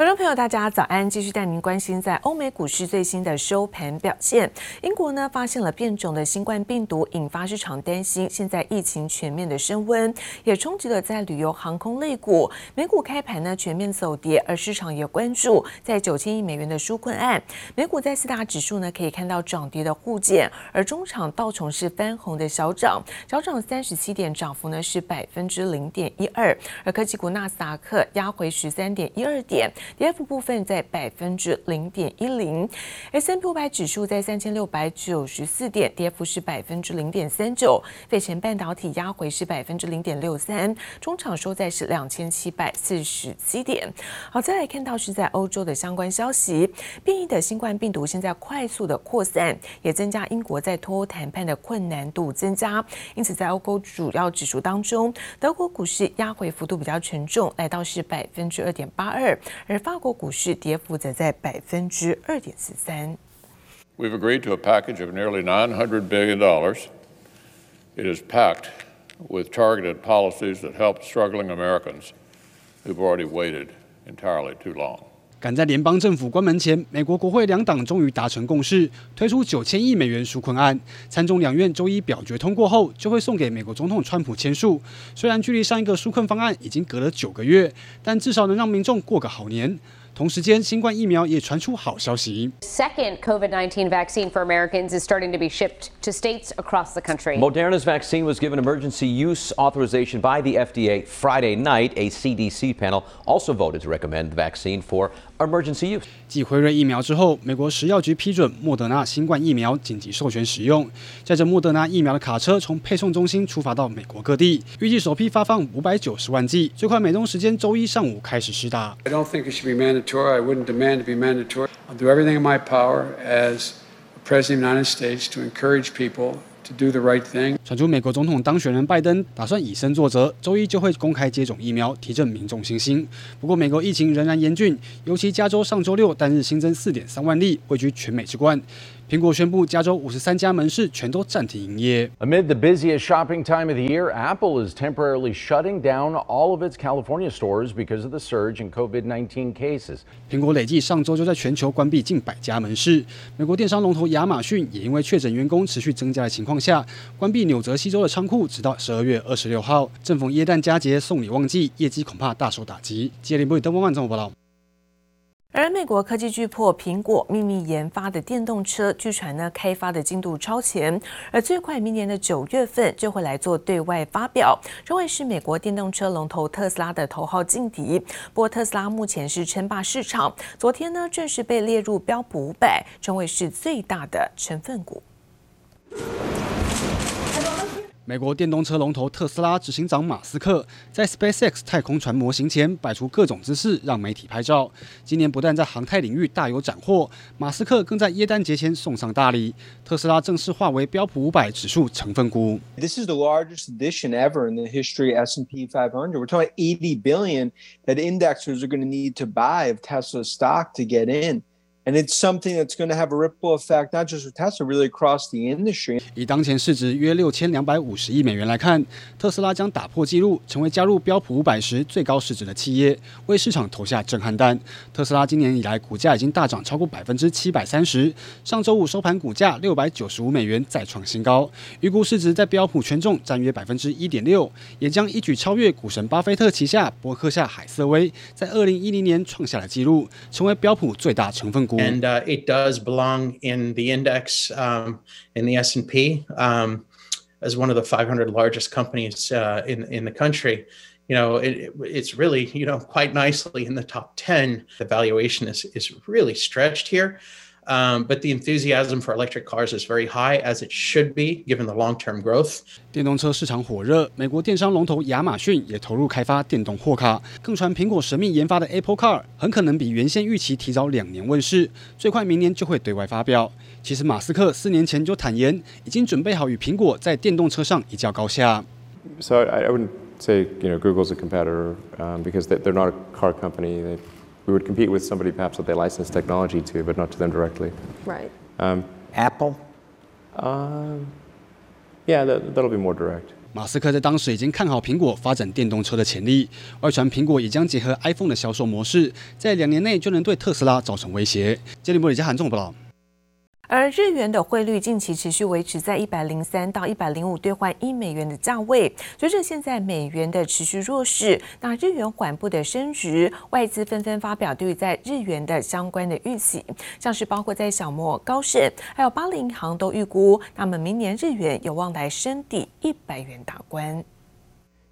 观众朋友，大家早安！继续带您关心在欧美股市最新的收盘表现。英国呢发现了变种的新冠病毒，引发市场担心。现在疫情全面的升温，也冲击了在旅游航空类股。美股开盘呢全面走跌，而市场也关注在九千亿美元的纾困案。美股在四大指数呢可以看到涨跌的互减，而中场道琼是翻红的小涨，小涨三十七点，涨幅呢是百分之零点一二。而科技股纳斯达克压回十三点一二点。跌幅部分在百分之零点一零，S&P 五百指数在三千六百九十四点，跌幅是百分之零点三九。费城半导体压回是百分之零点六三，中场收在是两千七百四十七点。好，再来看到是在欧洲的相关消息，变异的新冠病毒现在快速的扩散，也增加英国在脱欧谈判的困难度增加。因此，在欧洲主要指数当中，德国股市压回幅度比较沉重，来到是百分之二点八二，而法国股市跌幅则在百分之二点四三。We've agreed to a package of nearly $900 billion. It is packed with targeted policies that help struggling Americans who've already waited entirely too long. 赶在联邦政府关门前，美国国会两党终于达成共识，推出九千亿美元纾困案。参众两院周一表决通过后，就会送给美国总统川普签署。虽然距离上一个纾困方案已经隔了九个月，但至少能让民众过个好年。同时间，新冠疫苗也传出好消息。Second COVID-19 vaccine for Americans is starting to be shipped to states across the country. Moderna's vaccine was given emergency use authorization by the FDA Friday night. A CDC panel also voted to recommend the vaccine for emergency use. 继辉瑞疫苗之后，美国食药局批准莫德纳新冠疫苗紧急授权使用。载着莫德纳疫苗的卡车从配送中心出发到美国各地，预计首批发放五百九十万剂，最快美东时间周一上午开始施打。I don't think it should be mandatory. I wouldn't demand to be mandatory. I'll do everything in my power as president of the United States to encourage people. Do the right thing. 传出美国总统当选人拜登打算以身作则，周一就会公开接种疫苗，提振民众信心。不过，美国疫情仍然严峻，尤其加州上周六单日新增四点三万例，位居全美之冠。苹果宣布，加州五十三家门市全都暂停营业。Amid the busiest shopping time of the year, Apple is temporarily shutting down all of its California stores because of the surge in COVID-19 cases. 苹果累计上周就在全球关闭近百家门市。美国电商龙头亚马逊也因为确诊员工持续增加的情况下，关闭纽泽西州的仓库，直到十二月二十六号。正逢耶诞佳节送礼旺季，业绩恐怕大受打击。接连不以登万万综合报道。而美国科技巨擘苹果秘密研发的电动车，据传呢开发的进度超前，而最快明年的九月份就会来做对外发表，认为是美国电动车龙头特斯拉的头号劲敌。不过特斯拉目前是称霸市场，昨天呢正式被列入标普五百，成为是最大的成分股。美国电动车龙头特斯拉执行长马斯克在 SpaceX 太空船模型前摆出各种姿势，让媒体拍照。今年不但在航太领域大有斩获，马斯克更在耶诞节前送上大礼，特斯拉正式化为标普五百指数成分股。This is the largest addition ever in the history of S&P 500. We're talking 80 billion that indexers are going to need to buy of Tesla stock to get in. And it's something that's going to have a ripple effect, not just with Tesla, really across the industry. 以当前市值约六千两百五十亿美元来看，特斯拉将打破纪录，成为加入标普五百时最高市值的企业，为市场投下震撼弹。特斯拉今年以来股价已经大涨超过百分之七百三十，上周五收盘股价六百九十五美元再创新高，预估市值在标普权重占约百分之一点六，也将一举超越股神巴菲特旗下伯克夏海瑟威在二零一零年创下的纪录，成为标普最大成分股股。And uh, it does belong in the index um, in the S&P um, as one of the 500 largest companies uh, in in the country. You know, it, it's really you know quite nicely in the top 10. The valuation is is really stretched here. Um, but the enthusiasm for electric cars is very high, as it should be, given the long-term growth. 电动车市场火热，美国电商龙头亚马逊也投入开发电动货卡。更传苹果神秘研发的 Apple Car 很可能比原先预期提早两年问世，最快明年就会对外发表。其实马斯克四年前就坦言，已经准备好与苹果在电动车上一较高下。So I wouldn't say you know Google's a competitor because they're not a car company. We would compete with somebody perhaps that they license technology to, but not to them directly. Right. Um, Apple? Um, yeah, that, that'll be more direct. 马斯克在当时已经看好苹果发展电动车的潜力，外传苹果也将结合 iPhone 的销售模式，在两年内就能对特斯拉造成威胁。杰里莫里加韩综合报道。而日元的汇率近期持续维持在一百零三到一百零五兑换一美元的价位。随着现在美元的持续弱势，那日元缓步的升值，外资纷纷发表对于在日元的相关的预期，像是包括在小摩、高盛还有巴黎银行都预估，那么明年日元有望来升抵一百元大关。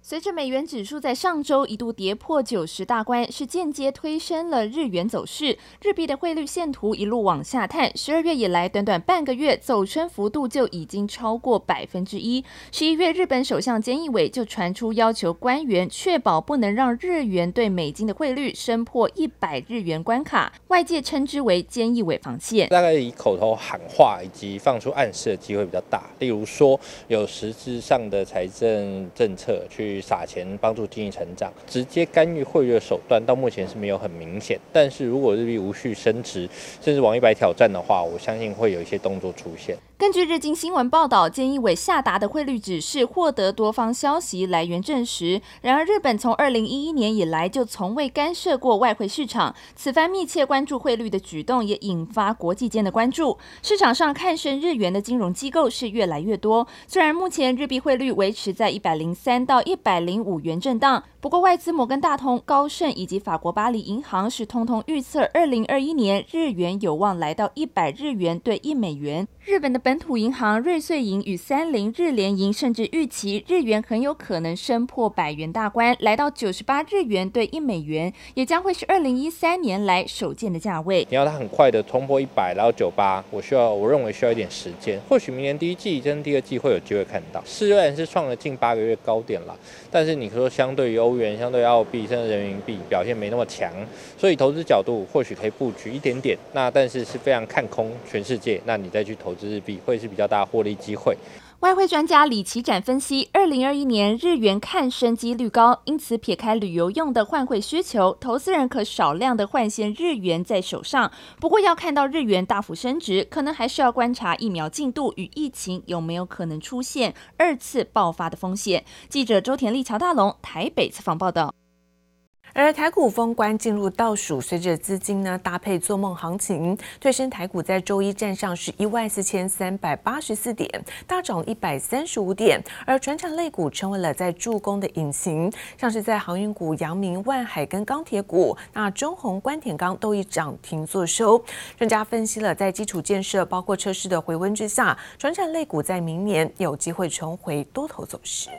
随着美元指数在上周一度跌破九十大关，是间接推升了日元走势。日币的汇率线图一路往下探，十二月以来短短半个月走升幅度就已经超过百分之一。十一月，日本首相菅义伟就传出要求官员确保不能让日元对美金的汇率升破一百日元关卡，外界称之为菅义伟防线。大概以口头喊话以及放出暗示的机会比较大，例如说有实质上的财政政策去。撒钱帮助经济成长，直接干预汇率的手段到目前是没有很明显。但是如果日币无序升值，甚至往一百挑战的话，我相信会有一些动作出现。根据日经新闻报道，菅义伟下达的汇率指示获得多方消息来源证实。然而，日本从二零一一年以来就从未干涉过外汇市场，此番密切关注汇率的举动也引发国际间的关注。市场上看升日元的金融机构是越来越多。虽然目前日币汇率维持在一百零三到一百百零五元震荡，不过外资摩根大通、高盛以及法国巴黎银行是通通预测，二零二一年日元有望来到一百日元兑一美元。日本的本土银行瑞穗银与三菱日联银甚至预期日元很有可能升破百元大关，来到九十八日元兑一美元，也将会是二零一三年来首见的价位。你要它很快的冲破一百，然后九八，我需要，我认为需要一点时间。或许明年第一季跟第二季会有机会看到。虽然是创了近八个月高点了，但是你说相对于欧欧元、相对澳币甚至人民币表现没那么强，所以投资角度或许可以布局一点点。那但是是非常看空全世界，那你再去投资。日币会是比较大获利机会。外汇专家李奇展分析，二零二一年日元看升几率高，因此撇开旅游用的换汇需求，投资人可少量的换现日元在手上。不过要看到日元大幅升值，可能还是要观察疫苗进度与疫情有没有可能出现二次爆发的风险。记者周田丽、乔大龙台北采访报道。而台股封关进入倒数，随着资金呢搭配做梦行情，推升台股在周一站上是一万四千三百八十四点，大涨一百三十五点。而传产类股成为了在助攻的引擎，像是在航运股阳明、万海跟钢铁股，那中宏、关田钢都以涨停作收。专家分析了，在基础建设包括车市的回温之下，传产类股在明年有机会重回多头走势。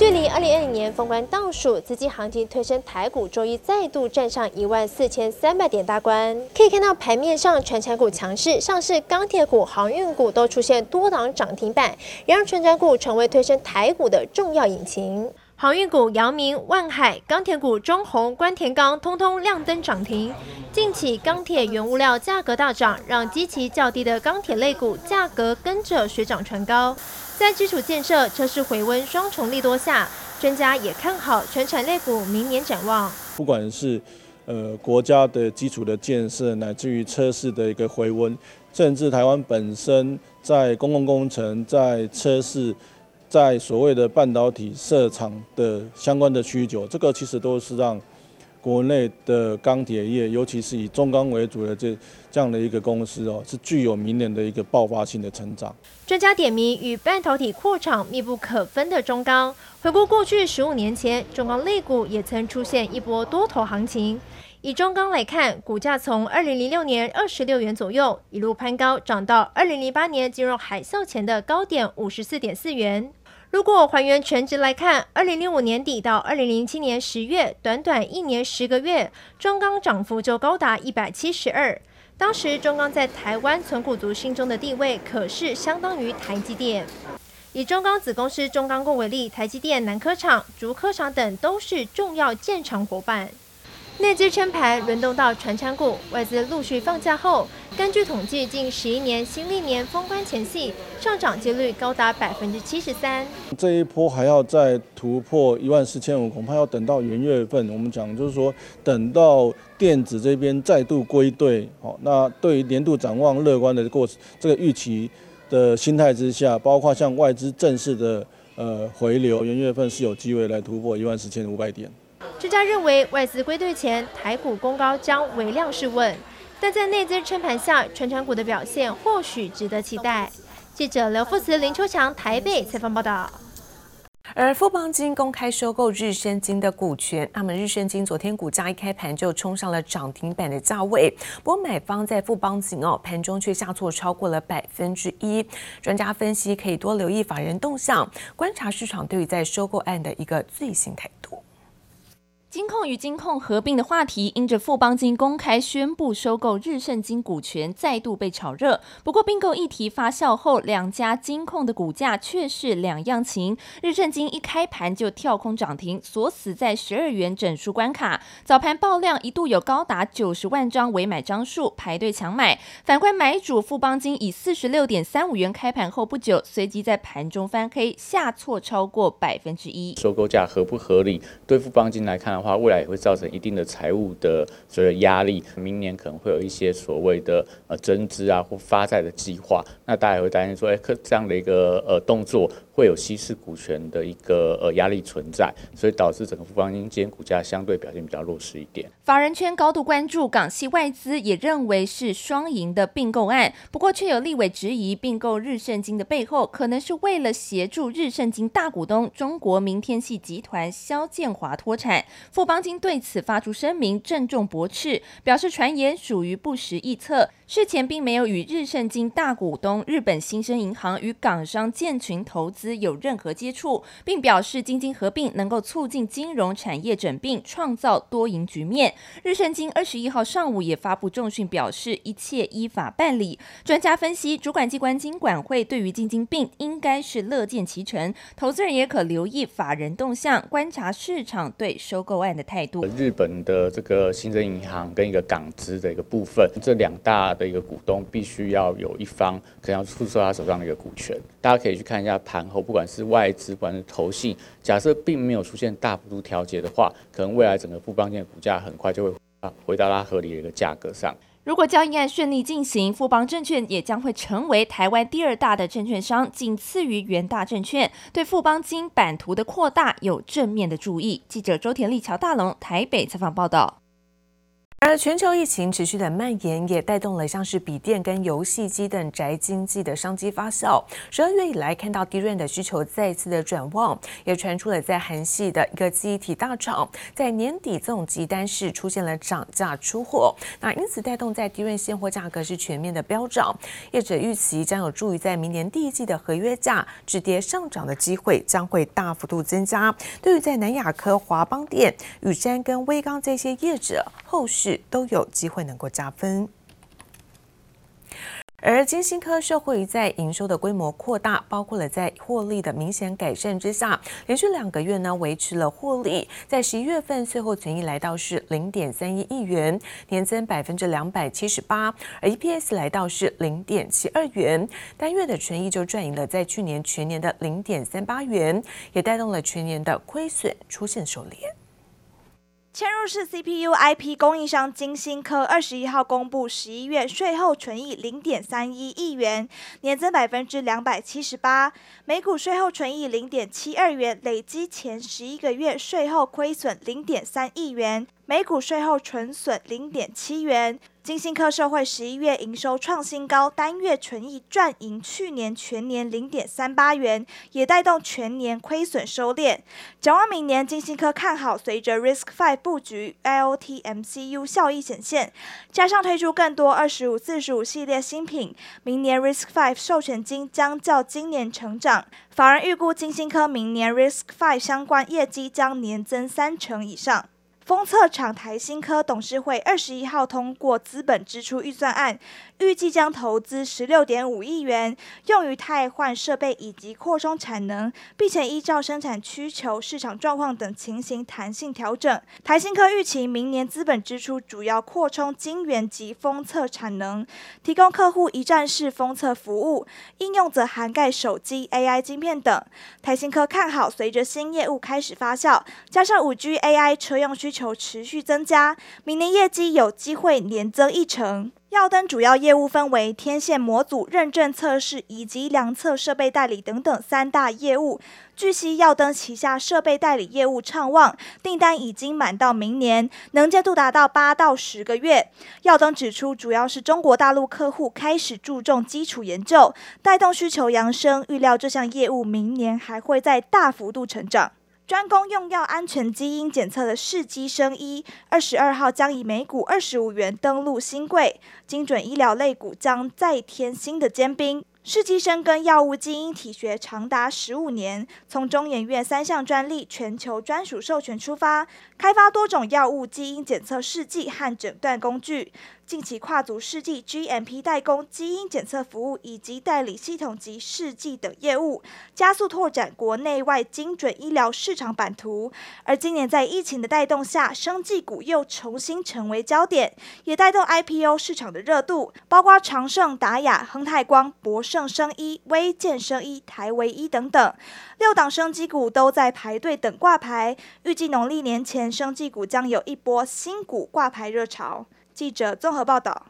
距离二零二零年封关倒数，资金行情推升台股，周一再度站上一万四千三百点大关。可以看到盘面上，传产股强势，上市钢铁股、航运股都出现多档涨停板，也让传产股成为推升台股的重要引擎。航运股阳明、万海，钢铁股中鸿、关田钢通通亮灯涨停。近期钢铁原物料价格大涨，让基期较低的钢铁类股价格跟着水涨船高。在基础建设、车市回温双重利多下，专家也看好全产类股明年展望。不管是呃国家的基础的建设，乃至于车市的一个回温，甚至台湾本身在公共工程、在车市、在所谓的半导体设厂的相关的需求，这个其实都是让。国内的钢铁业，尤其是以中钢为主的这这样的一个公司哦，是具有明年的一个爆发性的成长。专家点名与半导体扩厂密不可分的中钢，回顾过去十五年前，中钢类股也曾出现一波多头行情。以中钢来看，股价从二零零六年二十六元左右一路攀高，涨到二零零八年金融海啸前的高点五十四点四元。如果还原全值来看，二零零五年底到二零零七年十月，短短一年十个月，中钢涨幅就高达一百七十二。当时中钢在台湾存股族心中的地位，可是相当于台积电。以中钢子公司中钢共为例，台积电南科厂、竹科厂等都是重要建厂伙伴。内资撑盘轮动到传产股，外资陆续放假后，根据统计，近十一年新历年封关前夕，上涨几率高达百分之七十三。这一波还要再突破一万四千五，恐怕要等到元月份。我们讲就是说，等到电子这边再度归队，好，那对于年度展望乐观的过，这个预期的心态之下，包括像外资正式的呃回流，元月份是有机会来突破一万四千五百点。专家认为，外资归队前，台股攻高将微量试问，但在内资撑盘下，传产股的表现或许值得期待。记者刘富慈、林秋强台北采访报道。而富邦金公开收购日升金的股权，那么日升金昨天股价一开盘就冲上了涨停板的价位，不过买方在富邦金哦盘中却下挫超过了百分之一。专家分析可以多留意法人动向，观察市场对于在收购案的一个最新态度。金控与金控合并的话题，因着富邦金公开宣布收购日盛金股权，再度被炒热。不过并购议题发酵后，两家金控的股价却是两样情。日盛金一开盘就跳空涨停，锁死在十二元整数关卡。早盘爆量一度有高达九十万张委买张数排队抢买。反观买主富邦金，以四十六点三五元开盘后不久，随即在盘中翻黑，下挫超过百分之一。收购价合不合理？对富邦金来看。的话，未来也会造成一定的财务的所谓压力。明年可能会有一些所谓的呃增资啊或发债的计划，那大家也会担心说，哎，可这样的一个呃动作。会有稀释股权的一个呃压力存在，所以导致整个富邦金今天股价相对表现比较弱势一点。法人圈高度关注，港系外资也认为是双赢的并购案，不过却有立委质疑并购日盛金的背后，可能是为了协助日盛金大股东中国明天系集团肖建华脱产。富邦金对此发出声明，郑重驳斥，表示传言属于不实臆测。事前并没有与日盛金大股东日本新生银行与港商建群投资有任何接触，并表示金金合并能够促进金融产业整并，创造多赢局面。日盛金二十一号上午也发布重讯，表示一切依法办理。专家分析，主管机关金管会对于金金并应该是乐见其成，投资人也可留意法人动向，观察市场对收购案的态度。日本的这个新生银行跟一个港资的一个部分，这两大。的一个股东必须要有一方可能要出售他手上的一个股权，大家可以去看一下盘后，不管是外资，不管是投信，假设并没有出现大幅度调节的话，可能未来整个富邦金的股价很快就会回到它合理的一个价格上。如果交易案顺利进行，富邦证券也将会成为台湾第二大的证券商，仅次于元大证券，对富邦金版图的扩大有正面的注意。记者周田立、乔大龙台北采访报道。而全球疫情持续的蔓延，也带动了像是笔电跟游戏机等宅经济的商机发酵。十二月以来，看到 DRAM 的需求再次的转旺，也传出了在韩系的一个记忆体大厂，在年底这种急单式出现了涨价出货，那因此带动在 DRAM 现货价格是全面的飙涨。业者预期将有助于在明年第一季的合约价止跌上涨的机会将会大幅度增加。对于在南亚科、华邦电、宇瞻跟威刚这些业者，后续。都有机会能够加分。而金星科受惠于在营收的规模扩大，包括了在获利的明显改善之下，连续两个月呢维持了获利。在十一月份最后存益来到是零点三一亿元，年增百分之两百七十八，而 EPS 来到是零点七二元，单月的存益就赚赢了在去年全年的零点三八元，也带动了全年的亏损出现收敛。嵌入式 CPU IP 供应商金星科二十一号公布十一月税后纯益零点三一亿元，年增百分之两百七十八，每股税后纯益零点七二元，累积前十一个月税后亏损零点三亿元，每股税后纯损零点七元。金星科社会十一月营收创新高，单月纯益赚赢去年全年零点三八元，也带动全年亏损收敛。展望明年，金星科看好，随着 Risk Five 布局，IoT MCU 效益显现，加上推出更多二十五、四十五系列新品，明年 Risk Five 授权金将较今年成长。法人预估金星科明年 Risk Five 相关业绩将年增三成以上。封测厂台新科董事会二十一号通过资本支出预算案，预计将投资十六点五亿元，用于汰换设备以及扩充产能，并且依照生产需求、市场状况等情形弹性调整。台新科预期明年资本支出主要扩充晶圆及封测产能，提供客户一站式封测服务，应用则涵盖手机、AI 晶片等。台新科看好，随着新业务开始发酵，加上五 G AI 车用需求。持续增加，明年业绩有机会年增一成。耀登主要业务分为天线模组认证测试以及量测设备代理等等三大业务。据悉，耀登旗下设备代理业务畅旺，订单已经满到明年，能见度达到八到十个月。耀登指出，主要是中国大陆客户开始注重基础研究，带动需求扬升，预料这项业务明年还会再大幅度成长。专攻用药安全基因检测的世基生医，二十二号将以每股二十五元登陆新柜，精准医疗类股将再添新的尖兵。世基深耕药物基因体学长达十五年，从中研院三项专利、全球专属授权出发，开发多种药物基因检测试剂和诊断工具。近期跨足试剂 GMP 代工、基因检测服务以及代理系统及试剂等业务，加速拓展国内外精准医疗市场版图。而今年在疫情的带动下，生技股又重新成为焦点，也带动 IPO 市场的热度，包括长盛、达雅、亨泰光、博胜生医、微健生医、台维医等等，六档生技股都在排队等挂牌。预计农历年前，生技股将有一波新股挂牌热潮。记者综合报道。